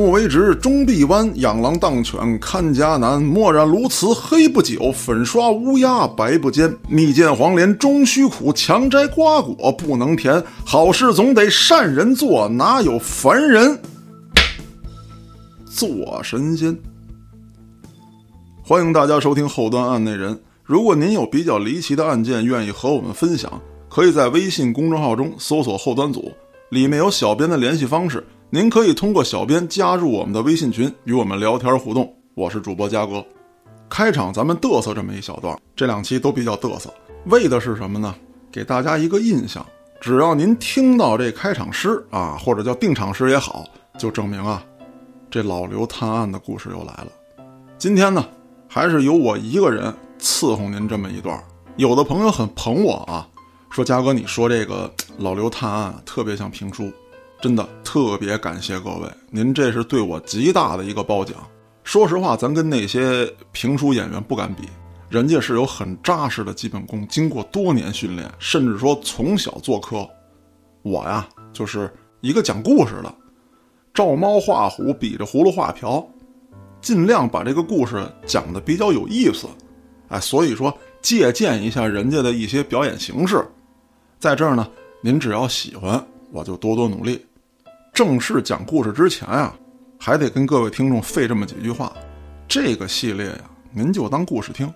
曲目为直终必弯，养狼当犬看家难。墨染鸬鹚黑不久，粉刷乌鸦白不坚。蜜饯黄连终须苦，强摘瓜果不能甜。好事总得善人做，哪有凡人做神仙？欢迎大家收听后端案内人。如果您有比较离奇的案件，愿意和我们分享，可以在微信公众号中搜索“后端组”，里面有小编的联系方式。您可以通过小编加入我们的微信群，与我们聊天互动。我是主播嘉哥。开场咱们嘚瑟这么一小段，这两期都比较嘚瑟，为的是什么呢？给大家一个印象，只要您听到这开场诗啊，或者叫定场诗也好，就证明啊，这老刘探案的故事又来了。今天呢，还是由我一个人伺候您这么一段。有的朋友很捧我啊，说嘉哥，你说这个老刘探案特别像评书。真的特别感谢各位，您这是对我极大的一个褒奖。说实话，咱跟那些评书演员不敢比，人家是有很扎实的基本功，经过多年训练，甚至说从小做科。我呀，就是一个讲故事的，照猫画虎，比着葫芦画瓢，尽量把这个故事讲的比较有意思。哎，所以说借鉴一下人家的一些表演形式，在这儿呢，您只要喜欢，我就多多努力。正式讲故事之前啊，还得跟各位听众费这么几句话。这个系列呀，您就当故事听，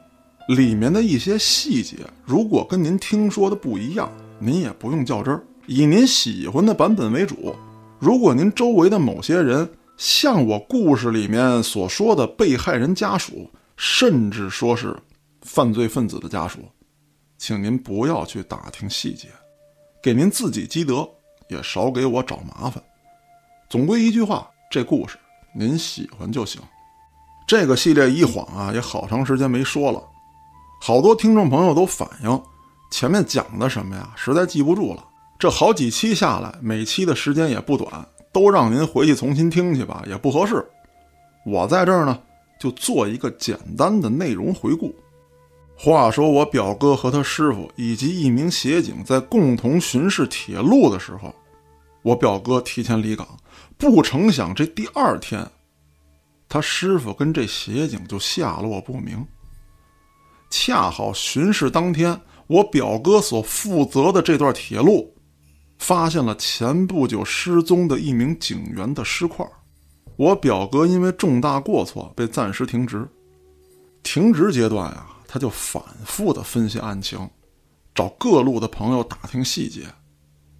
里面的一些细节，如果跟您听说的不一样，您也不用较真儿，以您喜欢的版本为主。如果您周围的某些人像我故事里面所说的被害人家属，甚至说是犯罪分子的家属，请您不要去打听细节，给您自己积德，也少给我找麻烦。总归一句话，这故事您喜欢就行。这个系列一晃啊，也好长时间没说了，好多听众朋友都反映前面讲的什么呀，实在记不住了。这好几期下来，每期的时间也不短，都让您回去重新听去吧，也不合适。我在这儿呢，就做一个简单的内容回顾。话说我表哥和他师傅以及一名协警在共同巡视铁路的时候，我表哥提前离岗。不成想，这第二天，他师傅跟这协警就下落不明。恰好巡视当天，我表哥所负责的这段铁路，发现了前不久失踪的一名警员的尸块。我表哥因为重大过错被暂时停职。停职阶段啊，他就反复的分析案情，找各路的朋友打听细节，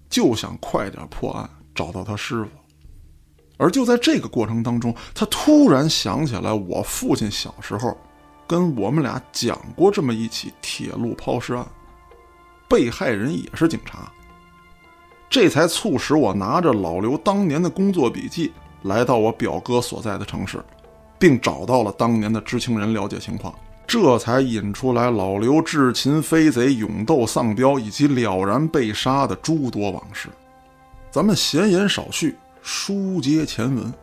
就想快点破案，找到他师傅。而就在这个过程当中，他突然想起来，我父亲小时候跟我们俩讲过这么一起铁路抛尸案，被害人也是警察。这才促使我拿着老刘当年的工作笔记，来到我表哥所在的城市，并找到了当年的知情人了解情况，这才引出来老刘智擒飞贼、勇斗丧彪以及了然被杀的诸多往事。咱们闲言少叙。书接前文，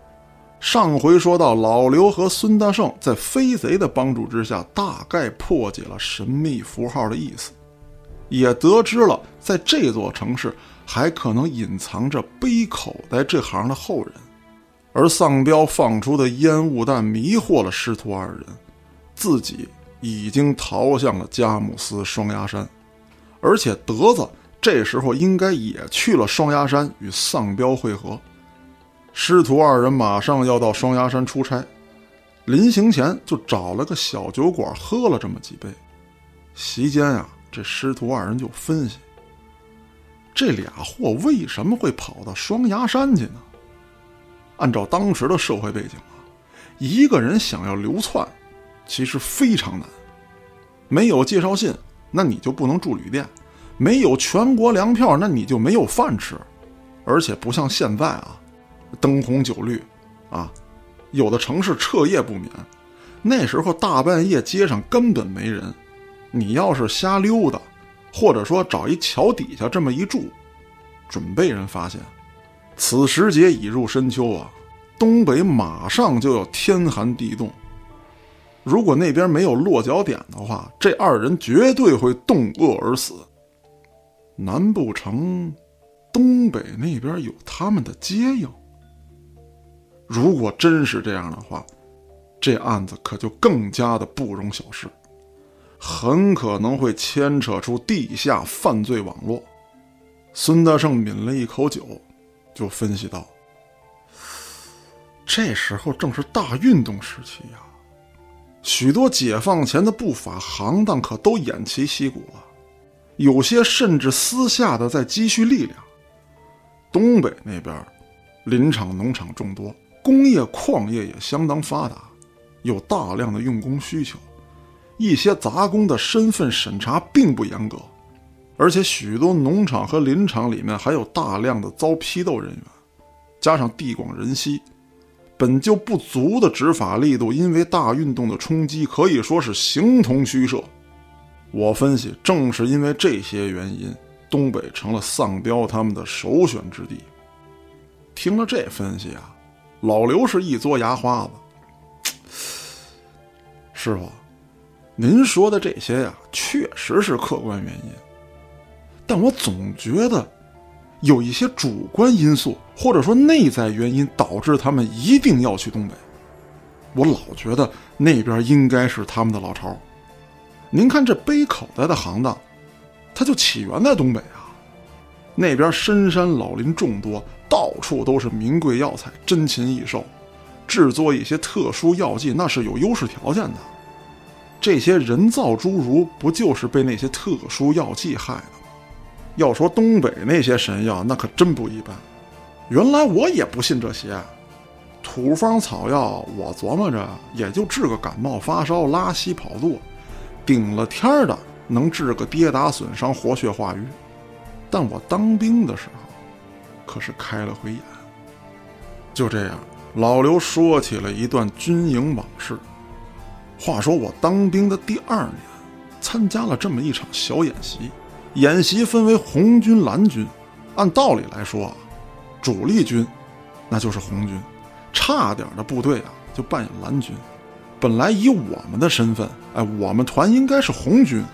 上回说到老刘和孙大圣在飞贼的帮助之下，大概破解了神秘符号的意思，也得知了在这座城市还可能隐藏着背口袋这行的后人，而丧彪放出的烟雾弹迷惑了师徒二人，自己已经逃向了佳木斯双崖山，而且德子这时候应该也去了双崖山与丧彪会合。师徒二人马上要到双崖山出差，临行前就找了个小酒馆喝了这么几杯。席间啊，这师徒二人就分析：这俩货为什么会跑到双崖山去呢？按照当时的社会背景啊，一个人想要流窜，其实非常难。没有介绍信，那你就不能住旅店；没有全国粮票，那你就没有饭吃。而且不像现在啊。灯红酒绿，啊，有的城市彻夜不眠。那时候大半夜街上根本没人，你要是瞎溜达，或者说找一桥底下这么一住，准被人发现。此时节已入深秋啊，东北马上就要天寒地冻。如果那边没有落脚点的话，这二人绝对会冻饿而死。难不成东北那边有他们的接应？如果真是这样的话，这案子可就更加的不容小视，很可能会牵扯出地下犯罪网络。孙德胜抿了一口酒，就分析道：“这时候正是大运动时期呀，许多解放前的不法行当可都偃旗息鼓了，有些甚至私下的在积蓄力量。东北那边，林场、农场众多。”工业矿业也相当发达，有大量的用工需求，一些杂工的身份审查并不严格，而且许多农场和林场里面还有大量的遭批斗人员，加上地广人稀，本就不足的执法力度，因为大运动的冲击可以说是形同虚设。我分析，正是因为这些原因，东北成了丧彪他们的首选之地。听了这分析啊。老刘是一嘬牙花子，师傅，您说的这些呀，确实是客观原因，但我总觉得有一些主观因素，或者说内在原因，导致他们一定要去东北。我老觉得那边应该是他们的老巢。您看这背口袋的行当，它就起源在东北啊，那边深山老林众多。到处都是名贵药材，珍禽异兽，制作一些特殊药剂那是有优势条件的。这些人造侏儒不就是被那些特殊药剂害的吗？要说东北那些神药，那可真不一般。原来我也不信这些，土方草药，我琢磨着也就治个感冒发烧、拉稀跑肚，顶了天的能治个跌打损伤、活血化瘀。但我当兵的时候。可是开了回眼。就这样，老刘说起了一段军营往事。话说我当兵的第二年，参加了这么一场小演习。演习分为红军、蓝军。按道理来说啊，主力军那就是红军，差点的部队啊就扮演蓝军。本来以我们的身份，哎，我们团应该是红军。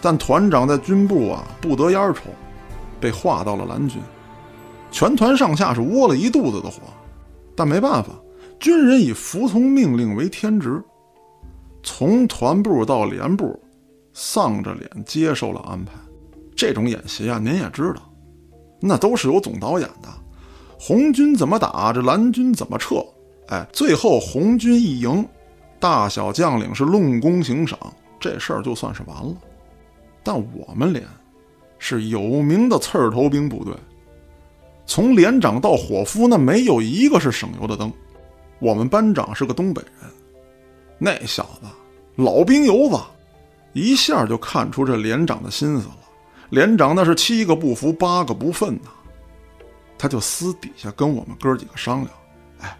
但团长在军部啊不得烟抽，被划到了蓝军。全团上下是窝了一肚子的火，但没办法，军人以服从命令为天职。从团部到连部，丧着脸接受了安排。这种演习啊，您也知道，那都是有总导演的。红军怎么打，这蓝军怎么撤。哎，最后红军一赢，大小将领是论功行赏，这事儿就算是完了。但我们连是有名的刺儿头兵部队。从连长到伙夫，那没有一个是省油的灯。我们班长是个东北人，那小子老兵油子，一下就看出这连长的心思了。连长那是七个不服，八个不忿呐。他就私底下跟我们哥几个商量：“哎，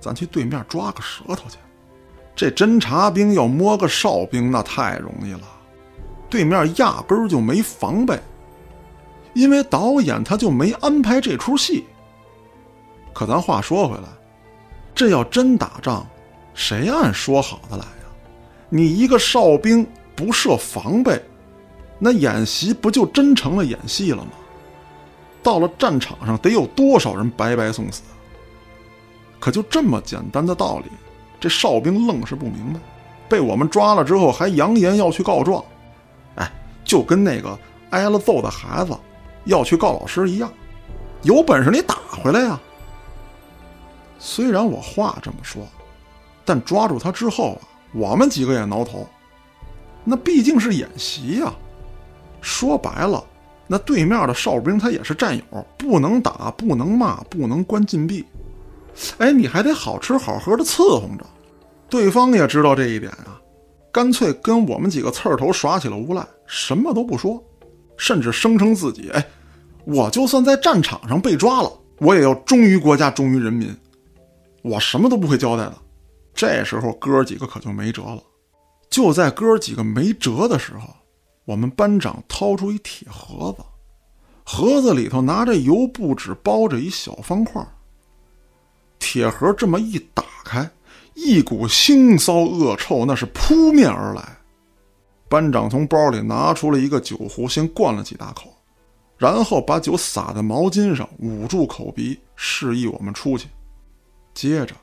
咱去对面抓个舌头去。这侦察兵要摸个哨兵，那太容易了。对面压根儿就没防备。”因为导演他就没安排这出戏。可咱话说回来，这要真打仗，谁按说好的来呀？你一个哨兵不设防备，那演习不就真成了演戏了吗？到了战场上，得有多少人白白送死？可就这么简单的道理，这哨兵愣是不明白。被我们抓了之后，还扬言要去告状。哎，就跟那个挨了揍的孩子。要去告老师一样，有本事你打回来呀！虽然我话这么说，但抓住他之后啊，我们几个也挠头。那毕竟是演习呀，说白了，那对面的哨兵他也是战友，不能打，不能骂，不能关禁闭。哎，你还得好吃好喝的伺候着。对方也知道这一点啊，干脆跟我们几个刺儿头耍起了无赖，什么都不说，甚至声称自己哎。我就算在战场上被抓了，我也要忠于国家，忠于人民。我什么都不会交代的。这时候哥几个可就没辙了。就在哥几个没辙的时候，我们班长掏出一铁盒子，盒子里头拿着油布纸包着一小方块。铁盒这么一打开，一股腥臊恶臭那是扑面而来。班长从包里拿出了一个酒壶，先灌了几大口。然后把酒洒在毛巾上，捂住口鼻，示意我们出去。接着，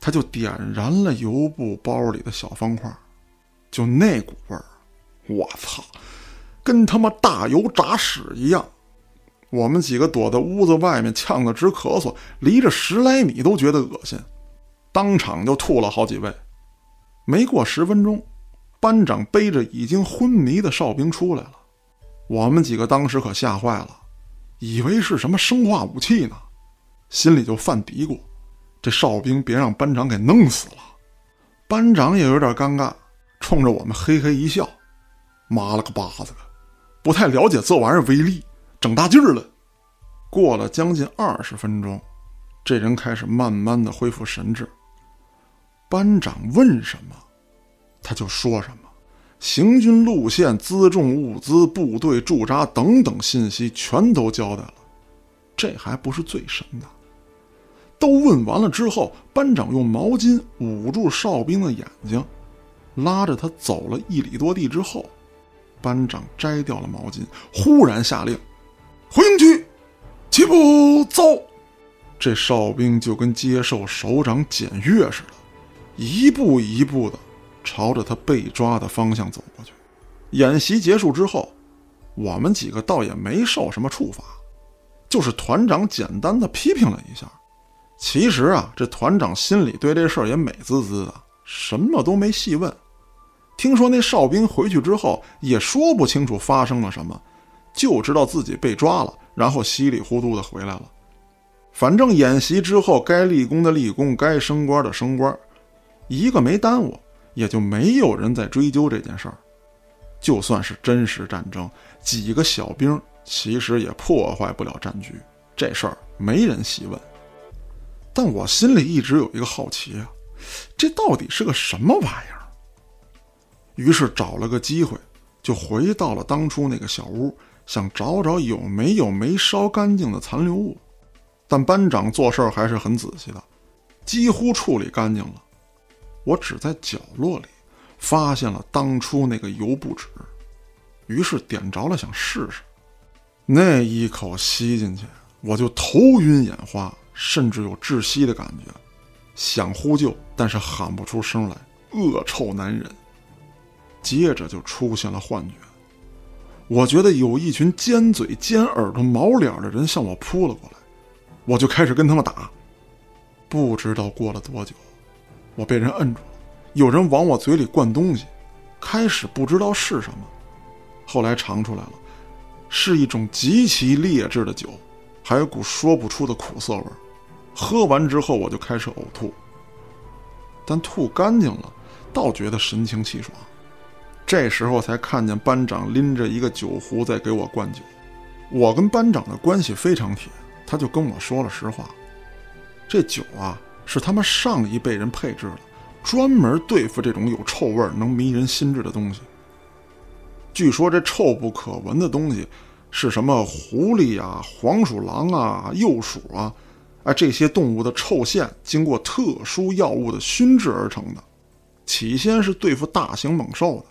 他就点燃了油布包里的小方块，就那股味儿，我操，跟他妈大油炸屎一样！我们几个躲在屋子外面，呛得直咳嗽，离着十来米都觉得恶心，当场就吐了好几位。没过十分钟，班长背着已经昏迷的哨兵出来了。我们几个当时可吓坏了，以为是什么生化武器呢，心里就犯嘀咕：这哨兵别让班长给弄死了。班长也有点尴尬，冲着我们嘿嘿一笑：“妈了个巴子的，不太了解这玩意儿威力。”整大劲儿了，过了将近二十分钟，这人开始慢慢的恢复神智。班长问什么，他就说什么，行军路线、辎重物资、部队驻扎等等信息全都交代了。这还不是最神的，都问完了之后，班长用毛巾捂住哨兵的眼睛，拉着他走了一里多地之后，班长摘掉了毛巾，忽然下令。回营区，齐步走。这哨兵就跟接受首长检阅似的，一步一步的朝着他被抓的方向走过去。演习结束之后，我们几个倒也没受什么处罚，就是团长简单的批评了一下。其实啊，这团长心里对这事儿也美滋滋的，什么都没细问。听说那哨兵回去之后也说不清楚发生了什么。就知道自己被抓了，然后稀里糊涂的回来了。反正演习之后，该立功的立功，该升官的升官，一个没耽误，也就没有人再追究这件事儿。就算是真实战争，几个小兵其实也破坏不了战局，这事儿没人细问。但我心里一直有一个好奇啊，这到底是个什么玩意儿？于是找了个机会，就回到了当初那个小屋。想找找有没有没烧干净的残留物，但班长做事还是很仔细的，几乎处理干净了。我只在角落里发现了当初那个油布纸，于是点着了想试试。那一口吸进去，我就头晕眼花，甚至有窒息的感觉，想呼救，但是喊不出声来，恶臭难忍。接着就出现了幻觉。我觉得有一群尖嘴、尖耳朵、毛脸的人向我扑了过来，我就开始跟他们打。不知道过了多久，我被人摁住了，有人往我嘴里灌东西，开始不知道是什么，后来尝出来了，是一种极其劣质的酒，还有股说不出的苦涩味儿。喝完之后，我就开始呕吐，但吐干净了，倒觉得神清气爽。这时候才看见班长拎着一个酒壶在给我灌酒，我跟班长的关系非常铁，他就跟我说了实话，这酒啊是他们上一辈人配制的，专门对付这种有臭味儿、能迷人心智的东西。据说这臭不可闻的东西是什么狐狸啊、黄鼠狼啊、鼬鼠啊，哎这些动物的臭腺经过特殊药物的熏制而成的，起先是对付大型猛兽的。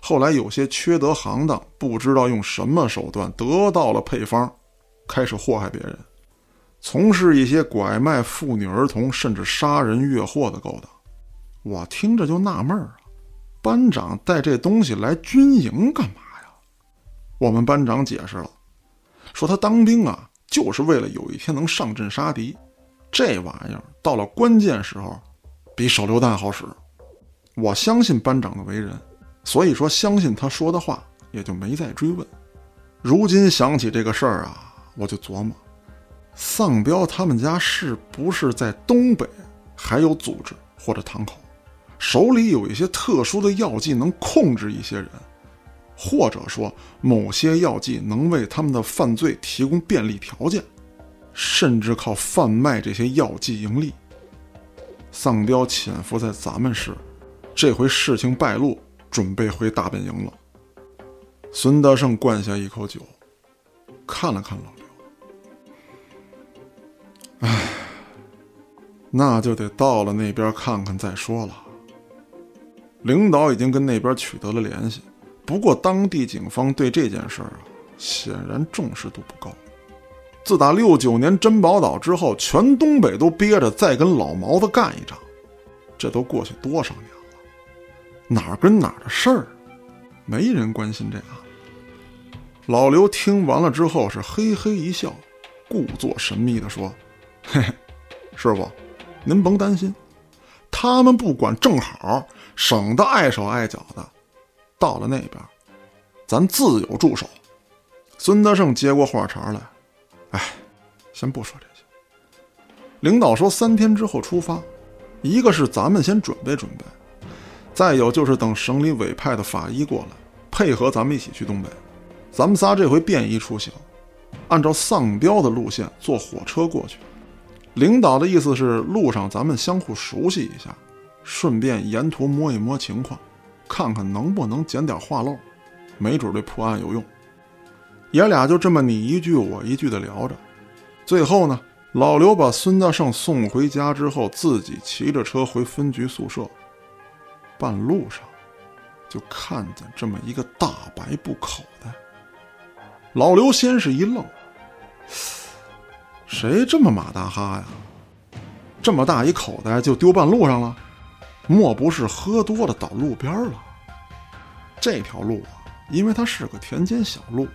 后来有些缺德行当，不知道用什么手段得到了配方，开始祸害别人，从事一些拐卖妇女儿童，甚至杀人越货的勾当。我听着就纳闷儿啊，班长带这东西来军营干嘛呀？我们班长解释了，说他当兵啊，就是为了有一天能上阵杀敌。这玩意儿到了关键时候，比手榴弹好使。我相信班长的为人。所以说，相信他说的话，也就没再追问。如今想起这个事儿啊，我就琢磨，丧彪他们家是不是在东北还有组织或者堂口，手里有一些特殊的药剂能控制一些人，或者说某些药剂能为他们的犯罪提供便利条件，甚至靠贩卖这些药剂盈利。丧彪潜伏在咱们市，这回事情败露。准备回大本营了。孙德胜灌下一口酒，看了看老，唉，那就得到了那边看看再说了。领导已经跟那边取得了联系，不过当地警方对这件事儿啊，显然重视度不高。自打六九年珍宝岛之后，全东北都憋着再跟老毛子干一仗。这都过去多少年了，哪儿跟哪儿的事儿，没人关心这个。老刘听完了之后是嘿嘿一笑，故作神秘的说：“嘿嘿，师傅，您甭担心，他们不管正好，省得碍手碍脚的。到了那边，咱自有助手。”孙德胜接过话茬来：“哎，先不说这些，领导说三天之后出发。”一个是咱们先准备准备，再有就是等省里委派的法医过来，配合咱们一起去东北。咱们仨这回便衣出行，按照丧彪的路线坐火车过去。领导的意思是路上咱们相互熟悉一下，顺便沿途摸一摸情况，看看能不能捡点话漏，没准对破案有用。爷俩就这么你一句我一句的聊着，最后呢。老刘把孙大圣送回家之后，自己骑着车回分局宿舍。半路上，就看见这么一个大白布口袋。老刘先是一愣：“谁这么马大哈呀？这么大一口袋就丢半路上了？莫不是喝多了倒路边了？这条路啊，因为它是个田间小路，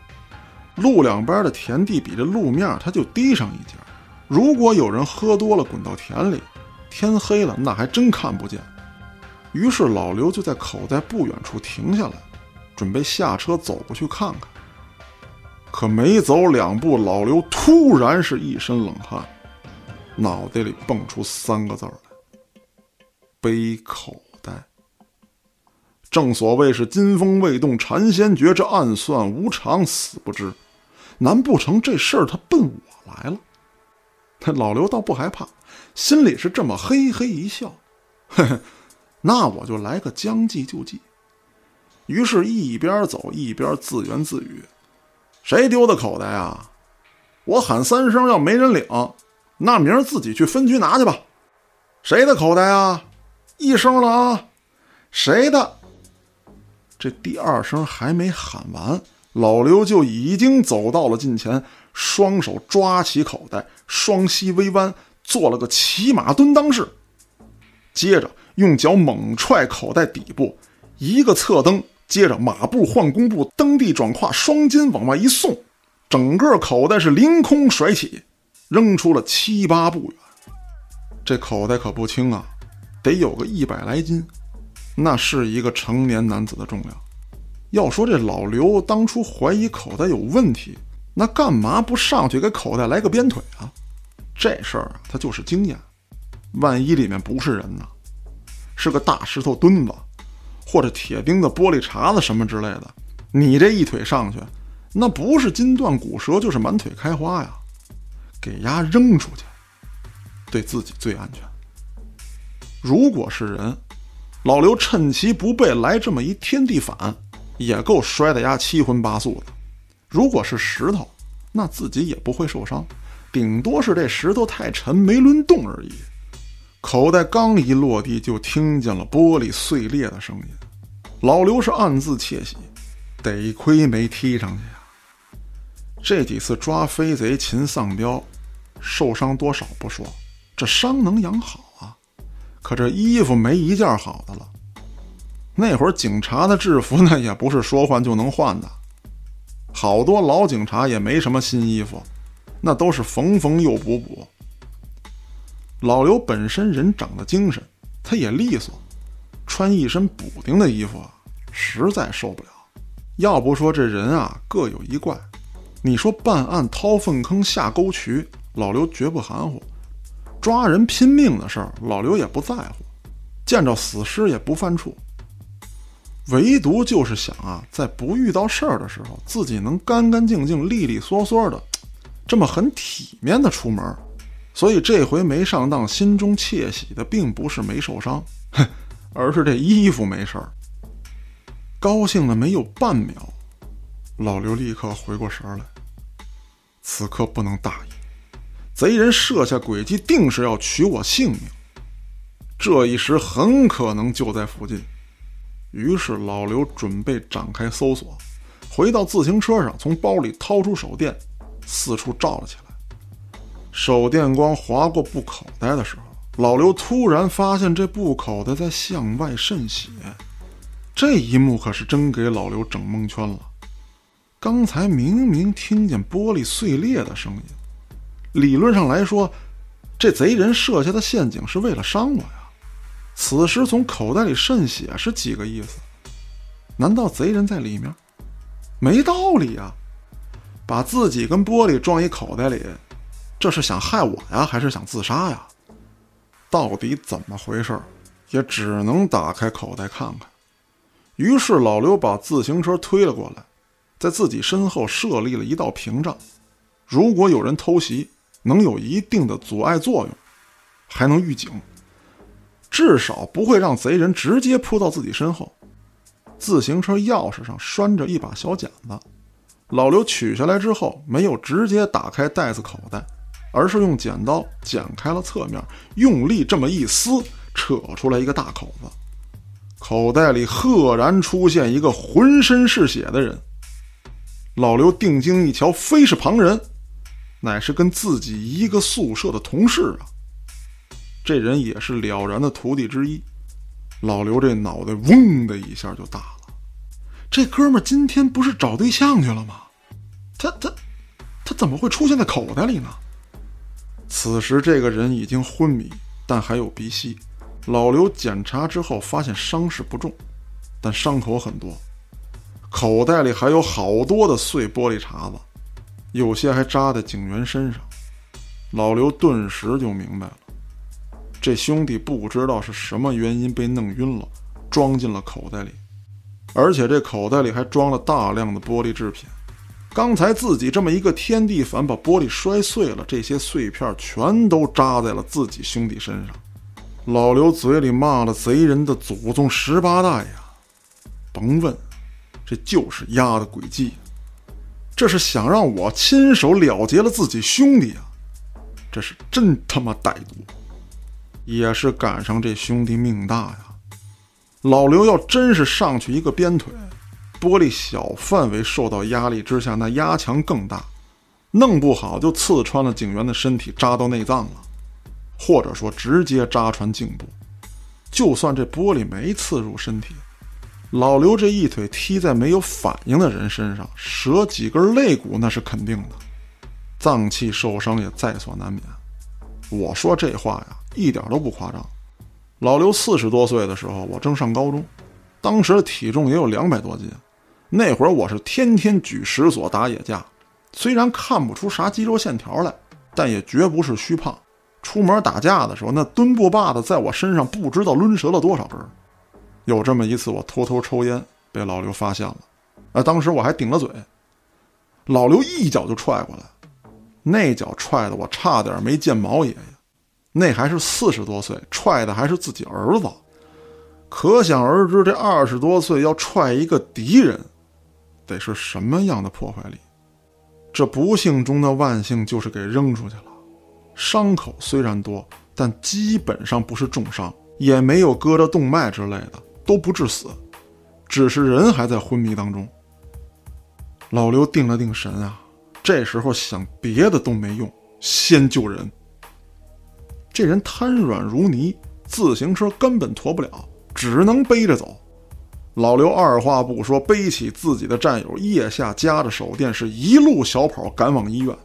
路两边的田地比这路面它就低上一截。”如果有人喝多了滚到田里，天黑了那还真看不见。于是老刘就在口袋不远处停下来，准备下车走过去看看。可没走两步，老刘突然是一身冷汗，脑袋里蹦出三个字儿来：背口袋。正所谓是金风未动禅先觉，这暗算无常死不知。难不成这事儿他奔我来了？他老刘倒不害怕，心里是这么嘿嘿一笑，嘿嘿，那我就来个将计就计。于是，一边走一边自言自语：“谁丢的口袋啊？我喊三声，要没人领，那明儿自己去分局拿去吧。谁的口袋啊？一声了啊？谁的？”这第二声还没喊完，老刘就已经走到了近前。双手抓起口袋，双膝微弯，做了个骑马蹲裆式。接着用脚猛踹口袋底部，一个侧蹬，接着马步换弓步，蹬地转胯，双肩往外一送，整个口袋是凌空甩起，扔出了七八步远。这口袋可不轻啊，得有个一百来斤，那是一个成年男子的重量。要说这老刘当初怀疑口袋有问题。那干嘛不上去给口袋来个鞭腿啊？这事儿啊，他就是经验。万一里面不是人呢？是个大石头墩子，或者铁钉子、玻璃碴子什么之类的，你这一腿上去，那不是筋断骨折，就是满腿开花呀！给丫扔出去，对自己最安全。如果是人，老刘趁其不备来这么一天地反，也够摔得丫七荤八素的。如果是石头，那自己也不会受伤，顶多是这石头太沉没抡动而已。口袋刚一落地，就听见了玻璃碎裂的声音。老刘是暗自窃喜，得亏没踢上去呀。这几次抓飞贼擒丧彪，受伤多少不说，这伤能养好啊。可这衣服没一件好的了。那会儿警察的制服呢，也不是说换就能换的。好多老警察也没什么新衣服，那都是缝缝又补补。老刘本身人长得精神，他也利索，穿一身补丁的衣服啊，实在受不了。要不说这人啊各有一怪，你说办案掏粪坑下沟渠，老刘绝不含糊；抓人拼命的事儿，老刘也不在乎；见着死尸也不犯怵。唯独就是想啊，在不遇到事儿的时候，自己能干干净净、利利索索的，这么很体面的出门。所以这回没上当，心中窃喜的并不是没受伤，哼，而是这衣服没事儿。高兴的没有半秒，老刘立刻回过神来，此刻不能大意，贼人设下诡计，定是要取我性命。这一时很可能就在附近。于是老刘准备展开搜索，回到自行车上，从包里掏出手电，四处照了起来。手电光划过布口袋的时候，老刘突然发现这布口袋在向外渗血。这一幕可是真给老刘整蒙圈了。刚才明明听见玻璃碎裂的声音，理论上来说，这贼人设下的陷阱是为了伤我呀。此时从口袋里渗血是几个意思？难道贼人在里面？没道理啊！把自己跟玻璃装一口袋里，这是想害我呀，还是想自杀呀？到底怎么回事？也只能打开口袋看看。于是老刘把自行车推了过来，在自己身后设立了一道屏障。如果有人偷袭，能有一定的阻碍作用，还能预警，至少不会让贼人直接扑到自己身后。自行车钥匙上拴着一把小剪子，老刘取下来之后，没有直接打开袋子口袋，而是用剪刀剪开了侧面，用力这么一撕，扯出来一个大口子。口袋里赫然出现一个浑身是血的人。老刘定睛一瞧，非是旁人，乃是跟自己一个宿舍的同事啊。这人也是了然的徒弟之一。老刘这脑袋嗡的一下就大了，这哥们今天不是找对象去了吗？他他他怎么会出现在口袋里呢？此时这个人已经昏迷，但还有鼻息。老刘检查之后发现伤势不重，但伤口很多，口袋里还有好多的碎玻璃碴子，有些还扎在警员身上。老刘顿时就明白了。这兄弟不知道是什么原因被弄晕了，装进了口袋里，而且这口袋里还装了大量的玻璃制品。刚才自己这么一个天地反把玻璃摔碎了，这些碎片全都扎在了自己兄弟身上。老刘嘴里骂了贼人的祖宗十八代呀！甭问，这就是丫的诡计，这是想让我亲手了结了自己兄弟啊！这是真他妈歹毒！也是赶上这兄弟命大呀！老刘要真是上去一个鞭腿，玻璃小范围受到压力之下，那压强更大，弄不好就刺穿了警员的身体，扎到内脏了，或者说直接扎穿颈部。就算这玻璃没刺入身体，老刘这一腿踢在没有反应的人身上，折几根肋骨那是肯定的，脏器受伤也在所难免。我说这话呀。一点都不夸张。老刘四十多岁的时候，我正上高中，当时的体重也有两百多斤。那会儿我是天天举石锁打野架，虽然看不出啥肌肉线条来，但也绝不是虚胖。出门打架的时候，那墩布把子在我身上不知道抡折了多少根。有这么一次，我偷偷抽烟被老刘发现了，啊，当时我还顶了嘴，老刘一脚就踹过来，那脚踹的我差点没见毛爷爷。那还是四十多岁，踹的还是自己儿子，可想而知，这二十多岁要踹一个敌人，得是什么样的破坏力？这不幸中的万幸就是给扔出去了，伤口虽然多，但基本上不是重伤，也没有割着动脉之类的，都不致死，只是人还在昏迷当中。老刘定了定神啊，这时候想别的都没用，先救人。这人瘫软如泥，自行车根本驮不了，只能背着走。老刘二话不说，背起自己的战友，腋下夹着手电，是一路小跑赶往医院。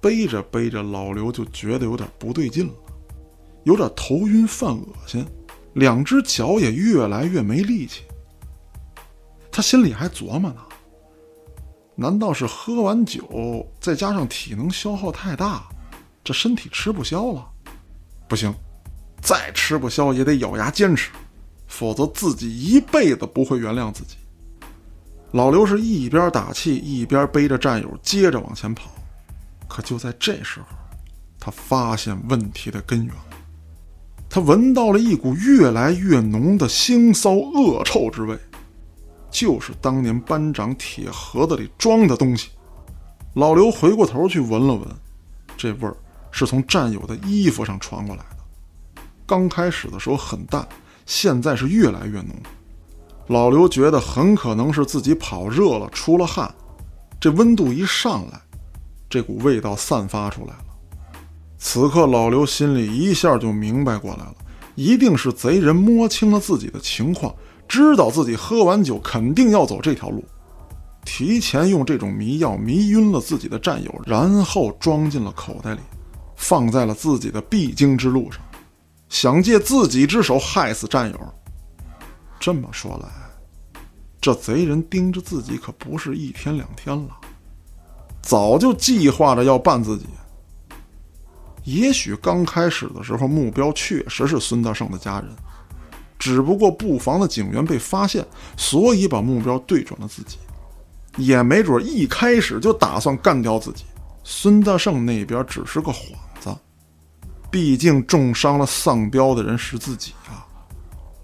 背着背着，老刘就觉得有点不对劲了，有点头晕犯恶心，两只脚也越来越没力气。他心里还琢磨呢：难道是喝完酒，再加上体能消耗太大？这身体吃不消了，不行，再吃不消也得咬牙坚持，否则自己一辈子不会原谅自己。老刘是一边打气一边背着战友接着往前跑，可就在这时候，他发现问题的根源。他闻到了一股越来越浓的腥骚恶臭之味，就是当年班长铁盒子里装的东西。老刘回过头去闻了闻，这味儿。是从战友的衣服上传过来的，刚开始的时候很淡，现在是越来越浓。老刘觉得很可能是自己跑热了，出了汗，这温度一上来，这股味道散发出来了。此刻老刘心里一下就明白过来了，一定是贼人摸清了自己的情况，知道自己喝完酒肯定要走这条路，提前用这种迷药迷晕了自己的战友，然后装进了口袋里，放在了自己的必经之路上，想借自己之手害死战友。这么说来，这贼人盯着自己可不是一天两天了，早就计划着要办自己。也许刚开始的时候，目标确实是孙大圣的家人，只不过布防的警员被发现，所以把目标对准了自己。也没准一开始就打算干掉自己。孙大圣那边只是个幌，毕竟重伤了丧彪的人是自己啊。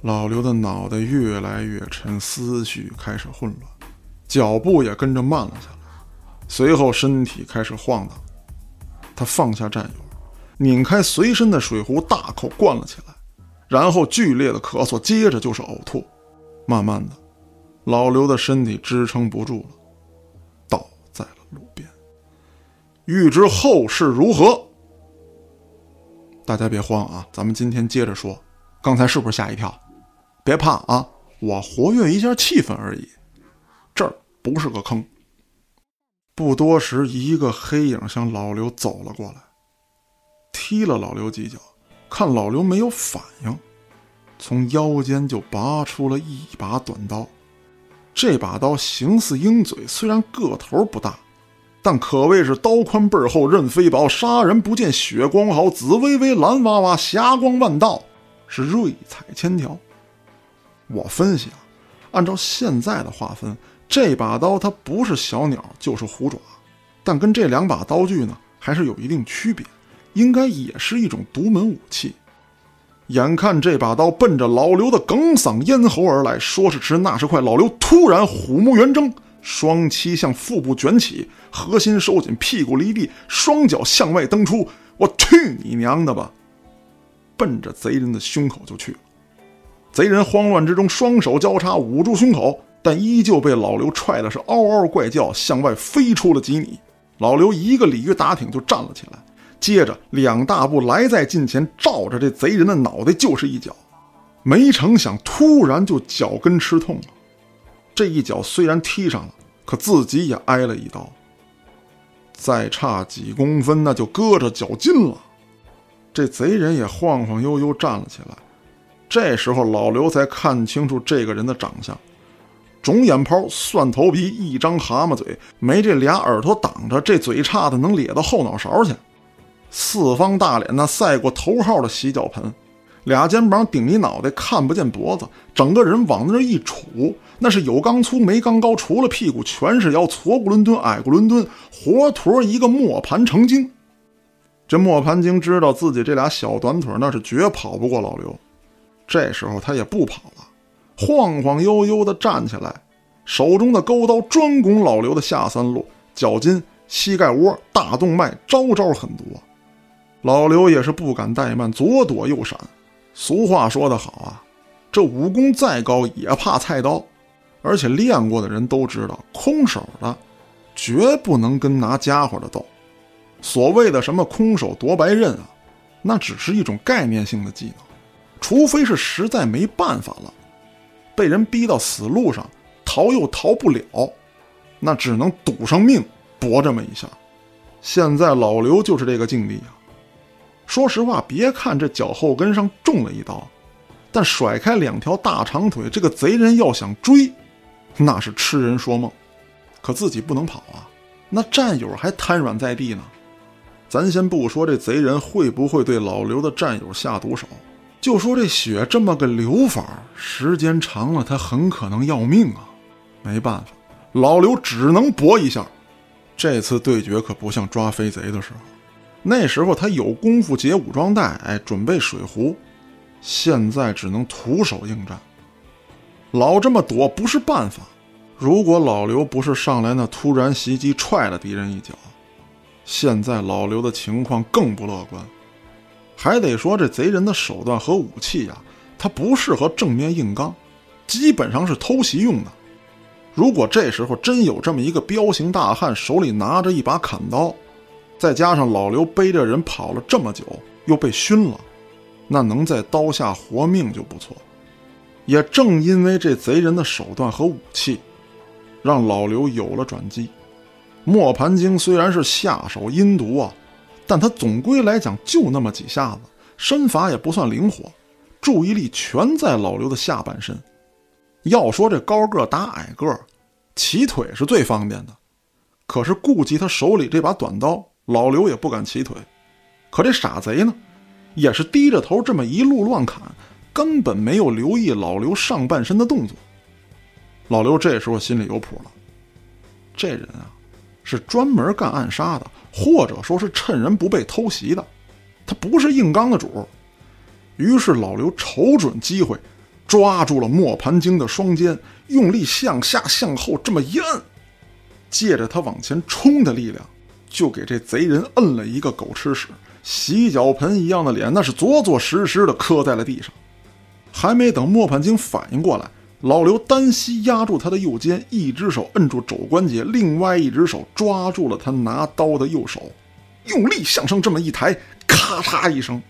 老刘的脑袋越来越沉，思绪开始混乱，脚步也跟着慢了下来，随后身体开始晃荡。他放下战友。拧开随身的水壶，大口灌了起来，然后剧烈的咳嗽，接着就是呕吐。慢慢的，老刘的身体支撑不住了，倒在了路边。欲知后事如何，大家别慌啊，咱们今天接着说。刚才是不是吓一跳？别怕啊，我活跃一下气氛而已。这儿不是个坑。不多时，一个黑影向老刘走了过来。踢了老刘几脚，看老刘没有反应，从腰间就拔出了一把短刀。这把刀形似鹰嘴，虽然个头不大，但可谓是刀宽背厚刃飞薄，杀人不见血光毫，紫微微蓝哇哇，霞光万道，是瑞彩千条。我分析啊，按照现在的划分，这把刀它不是小鸟就是虎爪，但跟这两把刀具呢，还是有一定区别。应该也是一种独门武器。眼看这把刀奔着老刘的哽嗓咽喉而来，说时迟，那时快，老刘突然虎目圆睁，双膝向腹部卷起，核心收紧，屁股离地，双脚向外蹬出。我去你娘的吧！奔着贼人的胸口就去了。贼人慌乱之中，双手交叉捂住胸口，但依旧被老刘踹的是嗷嗷怪叫，向外飞出了几米。老刘一个鲤鱼打挺就站了起来。接着两大步来在近前，照着这贼人的脑袋就是一脚，没成想突然就脚跟吃痛了。这一脚虽然踢上了，可自己也挨了一刀。再差几公分，那就搁着脚筋了。这贼人也晃晃悠悠站了起来。这时候老刘才看清楚这个人的长相：肿眼泡、蒜头皮、一张蛤蟆嘴，没这俩耳朵挡着，这嘴差的能咧到后脑勺去。四方大脸，那赛过头号的洗脚盆，俩肩膀顶一脑袋，看不见脖子，整个人往那儿一杵，那是有刚粗没刚高，除了屁股全是腰，矬不伦敦，矮过伦敦，活脱一个磨盘成精。这磨盘精知道自己这俩小短腿那是绝跑不过老刘，这时候他也不跑了，晃晃悠悠的站起来，手中的钩刀专攻老刘的下三路，脚筋、膝盖窝、大动脉，招招很多。老刘也是不敢怠慢，左躲右闪。俗话说得好啊，这武功再高也怕菜刀，而且练过的人都知道，空手的绝不能跟拿家伙的斗。所谓的什么空手夺白刃啊，那只是一种概念性的技能，除非是实在没办法了，被人逼到死路上，逃又逃不了，那只能赌上命搏这么一下。现在老刘就是这个境地啊。说实话，别看这脚后跟上中了一刀，但甩开两条大长腿，这个贼人要想追，那是痴人说梦。可自己不能跑啊，那战友还瘫软在地呢。咱先不说这贼人会不会对老刘的战友下毒手，就说这血这么个流法，时间长了他很可能要命啊。没办法，老刘只能搏一下。这次对决可不像抓飞贼的时候。那时候他有功夫解武装带，哎，准备水壶。现在只能徒手应战，老这么躲不是办法。如果老刘不是上来那突然袭击踹了敌人一脚，现在老刘的情况更不乐观。还得说这贼人的手段和武器呀，他不适合正面硬刚，基本上是偷袭用的。如果这时候真有这么一个彪形大汉，手里拿着一把砍刀，再加上老刘背着人跑了这么久，又被熏了，那能在刀下活命就不错。也正因为这贼人的手段和武器，让老刘有了转机。磨盘精虽然是下手阴毒啊，但他总归来讲就那么几下子，身法也不算灵活，注意力全在老刘的下半身。要说这高个打矮个，齐腿是最方便的，可是顾及他手里这把短刀，老刘也不敢起腿。可这傻贼呢，也是低着头这么一路乱砍。根本没有留意老刘上半身的动作。老刘这时候心里有谱了，这人啊，是专门干暗杀的，或者说是趁人不备偷袭的，他不是硬刚的主。于是老刘瞅准机会，抓住了磨盘精的双肩，用力向下向后这么一摁，借着他往前冲的力量，就给这贼人摁了一个狗吃屎，洗脚盆一样的脸，那是着着实实的磕在了地上。还没等磨盘精反应过来，老刘单膝压住他的右肩，一只手摁住肘关节，另外一只手抓住了他拿刀的右手，用力向上这么一抬，咔嚓一声，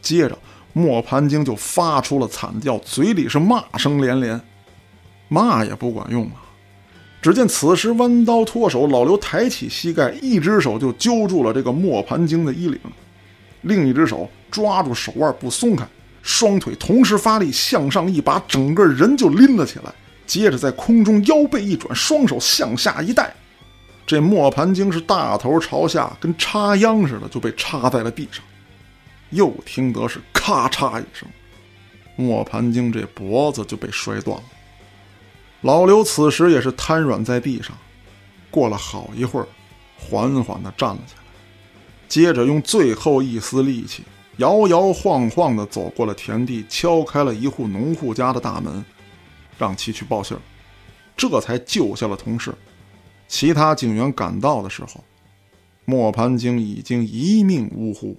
接着磨盘精就发出了惨叫，嘴里是骂声连连，骂也不管用啊！只见此时弯刀脱手，老刘抬起膝盖，一只手就揪住了这个磨盘精的衣领，另一只手抓住手腕不松开。双腿同时发力，向上一把，整个人就拎了起来。接着在空中腰背一转，双手向下一带，这磨盘精是大头朝下，跟插秧似的，就被插在了地上。又听得是咔嚓一声，磨盘精这脖子就被摔断了。老刘此时也是瘫软在地上，过了好一会儿，缓缓地站了起来，接着用最后一丝力气。摇摇晃晃地走过了田地，敲开了一户农户家的大门，让其去报信儿，这才救下了同事。其他警员赶到的时候，磨盘精已经一命呜呼。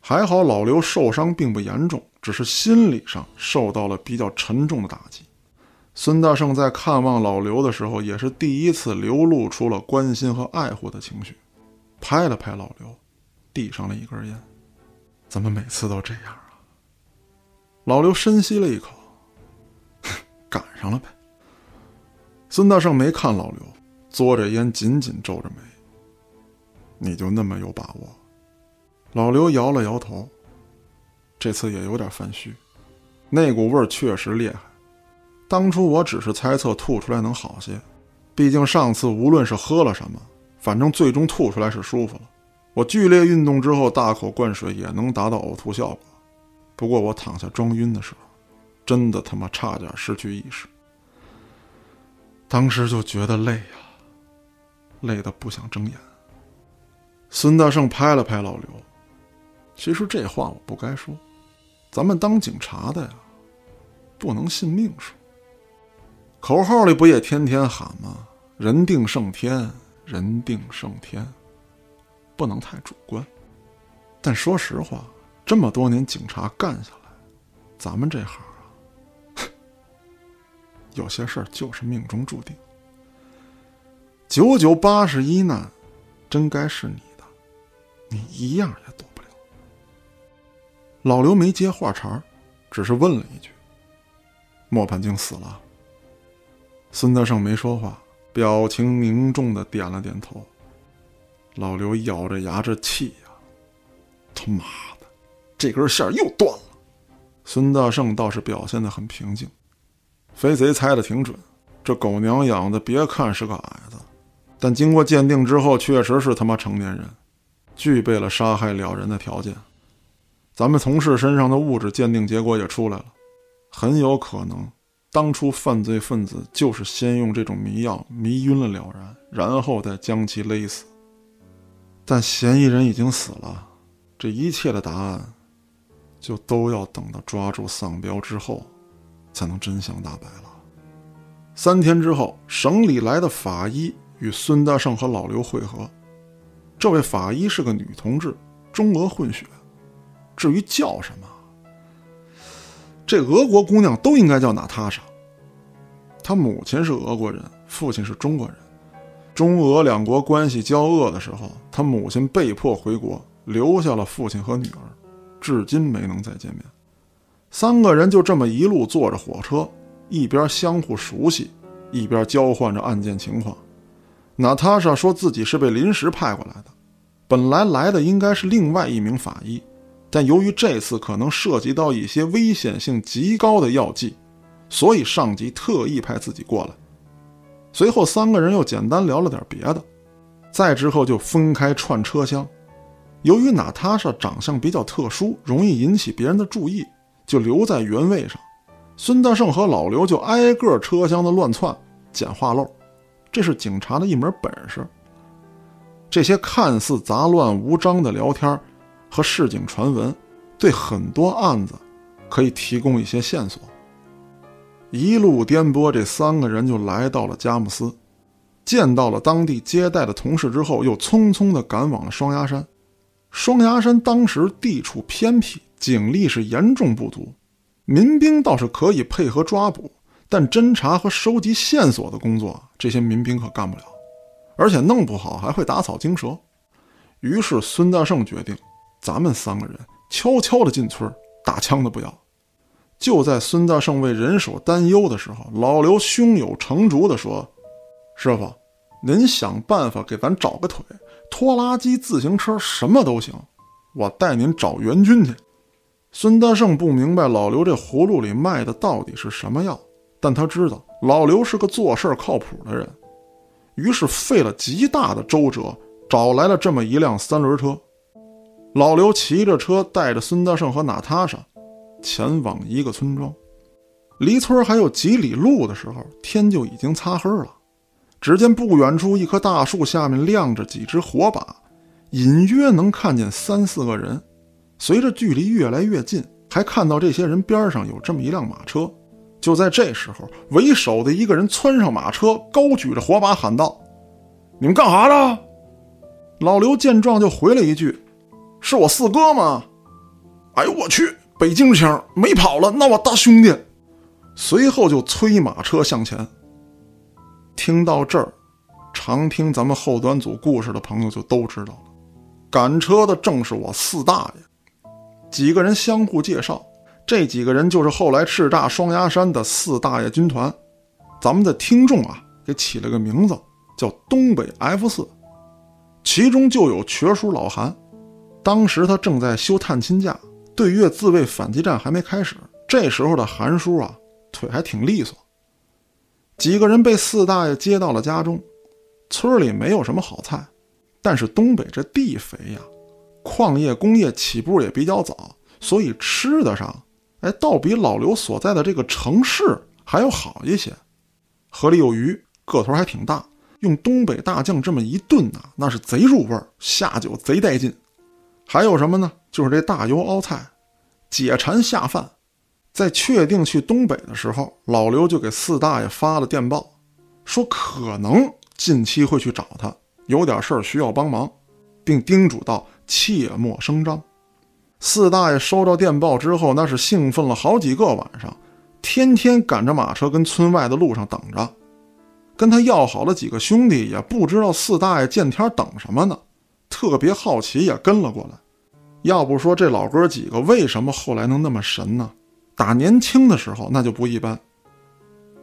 还好老刘受伤并不严重，只是心理上受到了比较沉重的打击。孙大圣在看望老刘的时候，也是第一次流露出了关心和爱护的情绪，拍了拍老刘，递上了一根烟。怎么每次都这样啊？老刘深吸了一口，赶上了呗。孙大圣没看老刘，嘬着烟，紧紧皱着眉。你就那么有把握？老刘摇了摇头，这次也有点犯虚，那股味儿确实厉害。当初我只是猜测吐出来能好些，毕竟上次无论是喝了什么，反正最终吐出来是舒服了。我剧烈运动之后大口灌水也能达到呕吐效果，不过我躺下装晕的时候，真的他妈差点失去意识。当时就觉得累呀，累得不想睁眼。孙大圣拍了拍老刘，其实这话我不该说，咱们当警察的呀，不能信命数。口号里不也天天喊吗？人定胜天，人定胜天。不能太主观，但说实话，这么多年警察干下来，咱们这行啊，有些事儿就是命中注定。九九八十一难，真该是你的，你一样也躲不了。老刘没接话茬只是问了一句：“莫盘精死了？”孙德胜没说话，表情凝重的点了点头。老刘咬着牙，这气呀！他妈的，这根线又断了。孙大圣倒是表现的很平静。肥贼猜的挺准，这狗娘养的，别看是个矮子，但经过鉴定之后，确实是他妈成年人，具备了杀害了人的条件。咱们同事身上的物质鉴定结果也出来了，很有可能，当初犯罪分子就是先用这种迷药迷晕了了然，然后再将其勒死。但嫌疑人已经死了，这一切的答案，就都要等到抓住丧彪之后，才能真相大白了。三天之后，省里来的法医与孙大圣和老刘会合。这位法医是个女同志，中俄混血。至于叫什么，这俄国姑娘都应该叫娜塔莎。她母亲是俄国人，父亲是中国人。中俄两国关系交恶的时候，她母亲被迫回国，留下了父亲和女儿，至今没能再见面。三个人就这么一路坐着火车，一边相互熟悉，一边交换着案件情况。娜塔莎说自己是被临时派过来的，本来来的应该是另外一名法医，但由于这次可能涉及到一些危险性极高的药剂，所以上级特意派自己过来。随后，三个人又简单聊了点别的，再之后就分开串车厢。由于娜塔莎长相比较特殊，容易引起别人的注意，就留在原位上。孙大圣和老刘就挨个车厢的乱窜，捡话漏。这是警察的一门本事。这些看似杂乱无章的聊天和市井传闻，对很多案子可以提供一些线索。一路颠簸，这三个人就来到了佳木斯，见到了当地接待的同事之后，又匆匆地赶往了双崖山。双崖山当时地处偏僻，警力是严重不足，民兵倒是可以配合抓捕。但侦查和收集线索的工作，这些民兵可干不了，而且弄不好还会打草惊蛇。于是孙大圣决定，咱们三个人悄悄地进村，打枪的不要。就在孙大圣为人手担忧的时候，老刘胸有成竹地说：“师傅，您想办法给咱找个腿，拖拉机、自行车什么都行，我带您找援军去。”孙大圣不明白老刘这葫芦里卖的到底是什么药。但他知道老刘是个做事靠谱的人，于是费了极大的周折，找来了这么一辆三轮车。老刘骑着车，带着孙大圣和娜塔莎，前往一个村庄。离村还有几里路的时候，天就已经擦黑了。只见不远处一棵大树下面亮着几只火把，隐约能看见三四个人。随着距离越来越近，还看到这些人边上有这么一辆马车。就在这时候，为首的一个人窜上马车，高举着火把喊道：“你们干哈呢？”老刘见状就回了一句：“是我四哥吗？”哎呦我去，北京腔没跑了，那我大兄弟。随后就催马车向前。听到这儿，常听咱们后端组故事的朋友就都知道了，赶车的正是我四大爷。几个人相互介绍。这几个人就是后来叱咤双鸭山的四大爷军团，咱们的听众啊给起了个名字叫东北 F 四，其中就有瘸叔老韩，当时他正在休探亲假，对越自卫反击战还没开始，这时候的韩叔啊腿还挺利索。几个人被四大爷接到了家中，村里没有什么好菜，但是东北这地肥呀，矿业工业起步也比较早，所以吃的上。哎，倒比老刘所在的这个城市还要好一些。河里有鱼，个头还挺大，用东北大酱这么一炖呐，那是贼入味儿，下酒贼带劲。还有什么呢？就是这大油熬菜，解馋下饭。在确定去东北的时候，老刘就给四大爷发了电报，说可能近期会去找他，有点事儿需要帮忙，并叮嘱道切莫声张。四大爷收到电报之后，那是兴奋了好几个晚上，天天赶着马车跟村外的路上等着。跟他要好了几个兄弟，也不知道四大爷见天等什么呢，特别好奇，也跟了过来。要不说这老哥几个为什么后来能那么神呢？打年轻的时候那就不一般。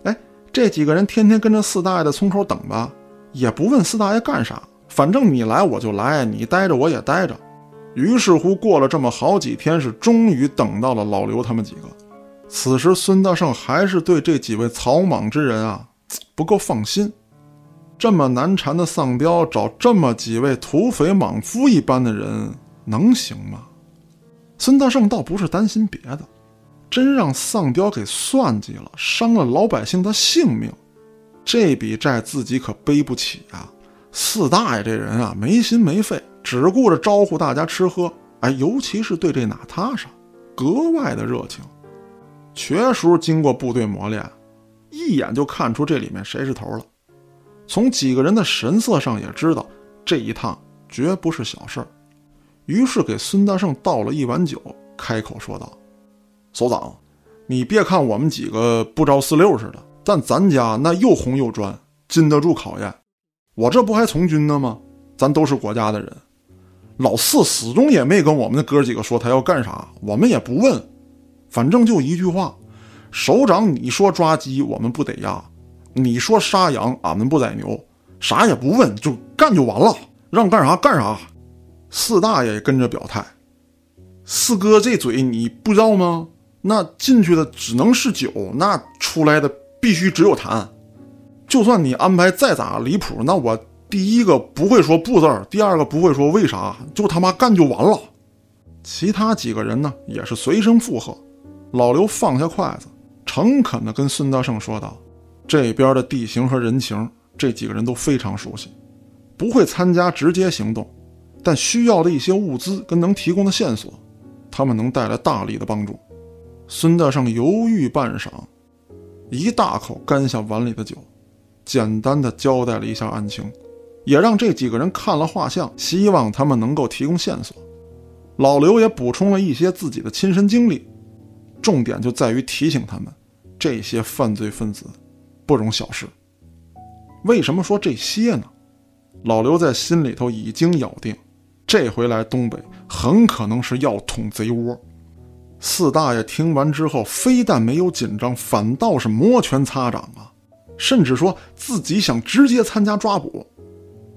哎，这几个人天天跟着四大爷的村口等吧，也不问四大爷干啥，反正你来我就来，你待着我也待着。于是乎，过了这么好几天，是终于等到了老刘他们几个。此时，孙大圣还是对这几位草莽之人啊不够放心。这么难缠的丧彪，找这么几位土匪莽夫一般的人，能行吗？孙大圣倒不是担心别的，真让丧彪给算计了，伤了老百姓的性命，这笔债自己可背不起啊！四大爷这人啊，没心没肺。只顾着招呼大家吃喝，哎，尤其是对这娜塔莎格外的热情。瘸叔经过部队磨练，一眼就看出这里面谁是头了。从几个人的神色上也知道，这一趟绝不是小事儿。于是给孙大圣倒了一碗酒，开口说道：“首长，你别看我们几个不着四六似的，但咱家那又红又专，经得住考验。我这不还从军呢吗？咱都是国家的人。老四始终也没跟我们的哥几个说他要干啥，我们也不问，反正就一句话：首长，你说抓鸡，我们不得压；你说杀羊，俺们不宰牛。啥也不问，就干就完了，让干啥干啥。四大爷也跟着表态：四哥这嘴你不知道吗？那进去的只能是酒，那出来的必须只有痰。就算你安排再咋离谱，那我。第一个不会说不字儿，第二个不会说为啥，就他妈干就完了。其他几个人呢，也是随声附和。老刘放下筷子，诚恳地跟孙大圣说道：“这边的地形和人情，这几个人都非常熟悉，不会参加直接行动，但需要的一些物资跟能提供的线索，他们能带来大力的帮助。”孙大圣犹豫半晌，一大口干下碗里的酒，简单的交代了一下案情。也让这几个人看了画像，希望他们能够提供线索。老刘也补充了一些自己的亲身经历，重点就在于提醒他们，这些犯罪分子不容小视。为什么说这些呢？老刘在心里头已经咬定，这回来东北很可能是要捅贼窝。四大爷听完之后，非但没有紧张，反倒是摩拳擦掌啊，甚至说自己想直接参加抓捕。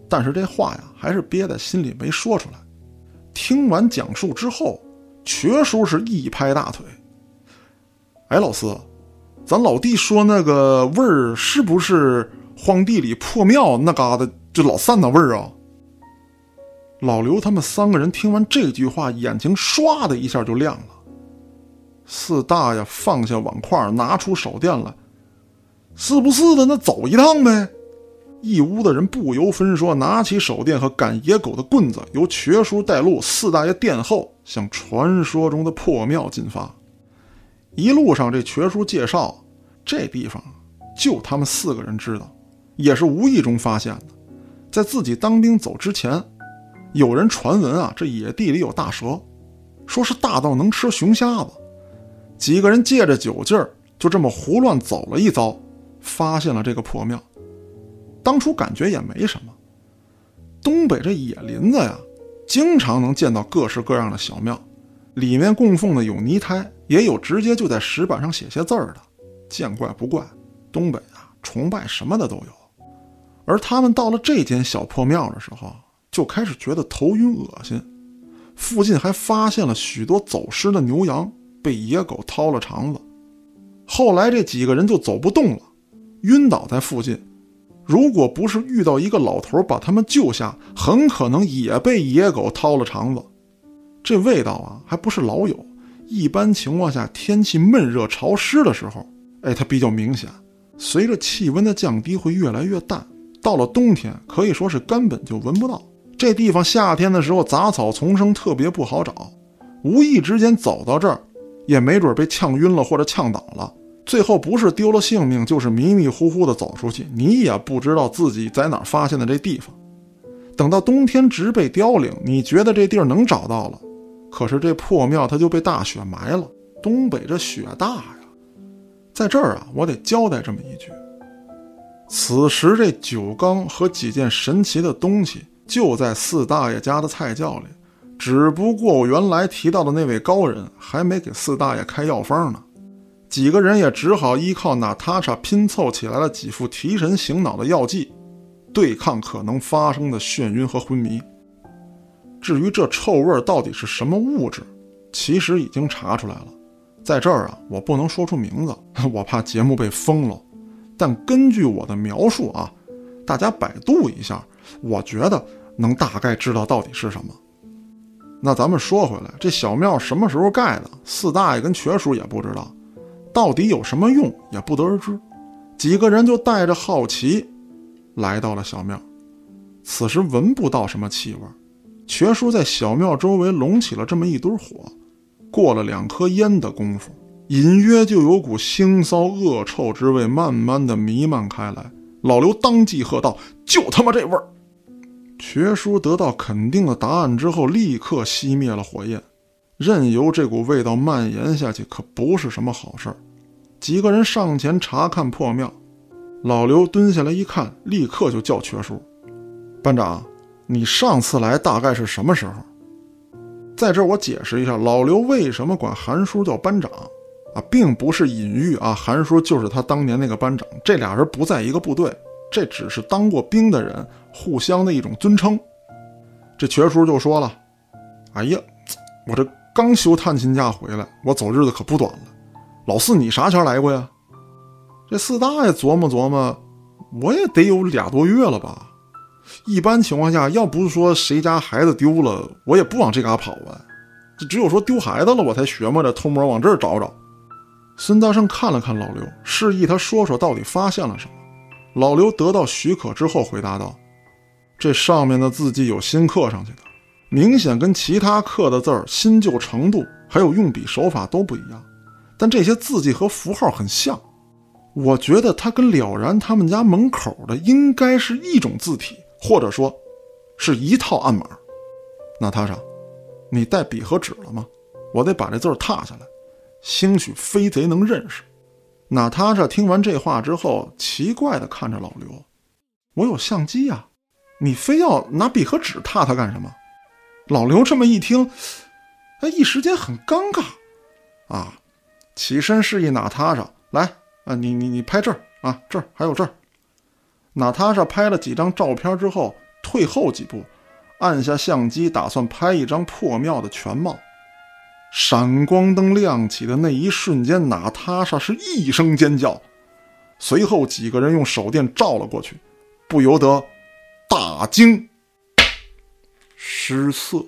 但是这话呀，还是憋在心里没说出来。听完讲述之后，瘸叔是一拍大腿：“哎，老四，咱老弟说那个味儿，是不是荒地里破庙那嘎达就老三那味儿啊？”老刘他们三个人听完这句话，眼睛唰的一下就亮了。四大爷放下碗筷，拿出手电来：“是不是的？那走一趟呗。”一屋的人不由分说，拿起手电和赶野狗的棍子，由瘸叔带路，四大爷殿后，向传说中的破庙进发。一路上，这瘸叔介绍，这地方就他们四个人知道，也是无意中发现的。在自己当兵走之前，有人传闻啊，这野地里有大蛇，说是大到能吃熊瞎子。几个人借着酒劲儿，就这么胡乱走了一遭，发现了这个破庙。当初感觉也没什么，东北这野林子呀，经常能见到各式各样的小庙，里面供奉的有泥胎，也有直接就在石板上写些字儿的。见怪不怪，东北啊，崇拜什么的都有。而他们到了这间小破庙的时候，就开始觉得头晕恶心。附近还发现了许多走失的牛羊，被野狗掏了肠子。后来这几个人就走不动了，晕倒在附近。如果不是遇到一个老头把他们救下，很可能也被野狗掏了肠子。这味道啊，还不是老有。一般情况下，天气闷热潮湿的时候，哎，它比较明显。随着气温的降低，会越来越淡。到了冬天，可以说是根本就闻不到。这地方夏天的时候杂草丛生，特别不好找。无意之间走到这儿，也没准被呛晕了或者呛倒了。最后不是丢了性命，就是迷迷糊糊的走出去，你也不知道自己在哪儿发现的这地方。等到冬天植被凋零，你觉得这地儿能找到了，可是这破庙它就被大雪埋了。东北这雪大呀，在这儿啊，我得交代这么一句：此时这酒缸和几件神奇的东西就在四大爷家的菜窖里，只不过我原来提到的那位高人还没给四大爷开药方呢。几个人也只好依靠娜塔莎拼凑起来了几副提神醒脑的药剂，对抗可能发生的眩晕和昏迷。至于这臭味到底是什么物质，其实已经查出来了。在这儿啊，我不能说出名字，我怕节目被封了。但根据我的描述啊，大家百度一下，我觉得能大概知道到底是什么。那咱们说回来，这小庙什么时候盖的？四大爷跟瘸叔也不知道。到底有什么用也不得而知，几个人就带着好奇来到了小庙。此时闻不到什么气味，瘸叔在小庙周围拢起了这么一堆火。过了两颗烟的功夫，隐约就有股腥臊恶臭之味慢慢的弥漫开来。老刘当即喝道：“就他妈这味儿！”瘸叔得到肯定的答案之后，立刻熄灭了火焰。任由这股味道蔓延下去，可不是什么好事儿。几个人上前查看破庙，老刘蹲下来一看，立刻就叫瘸叔：“班长，你上次来大概是什么时候？在这我解释一下，老刘为什么管韩叔叫班长啊，并不是隐喻啊，韩叔就是他当年那个班长，这俩人不在一个部队，这只是当过兵的人互相的一种尊称。这瘸叔就说了：“哎呀，我这刚休探亲假回来，我走日子可不短了。老四，你啥前来过呀？”这四大爷琢磨琢磨，我也得有俩多月了吧。一般情况下，要不是说谁家孩子丢了，我也不往这嘎跑啊。这只有说丢孩子了，我才琢磨着偷摸往这儿找找。孙大圣看了看老刘，示意他说说到底发现了什么。老刘得到许可之后，回答道：“这上面的字迹有新刻上去的，明显跟其他刻的字儿新旧程度还有用笔手法都不一样，但这些字迹和符号很像。我觉得它跟了然他们家门口的应该是一种字体。”或者说，是一套暗码。娜塔莎，你带笔和纸了吗？我得把这字儿踏下来，兴许飞贼能认识。娜塔莎听完这话之后，奇怪地看着老刘：“我有相机呀，你非要拿笔和纸踏它干什么？”老刘这么一听，他一时间很尴尬，啊，起身示意娜塔莎来啊，你你你拍这儿啊，这儿还有这儿。娜塔莎拍了几张照片之后，退后几步，按下相机，打算拍一张破庙的全貌。闪光灯亮起的那一瞬间，娜塔莎是一声尖叫，随后几个人用手电照了过去，不由得大惊失色。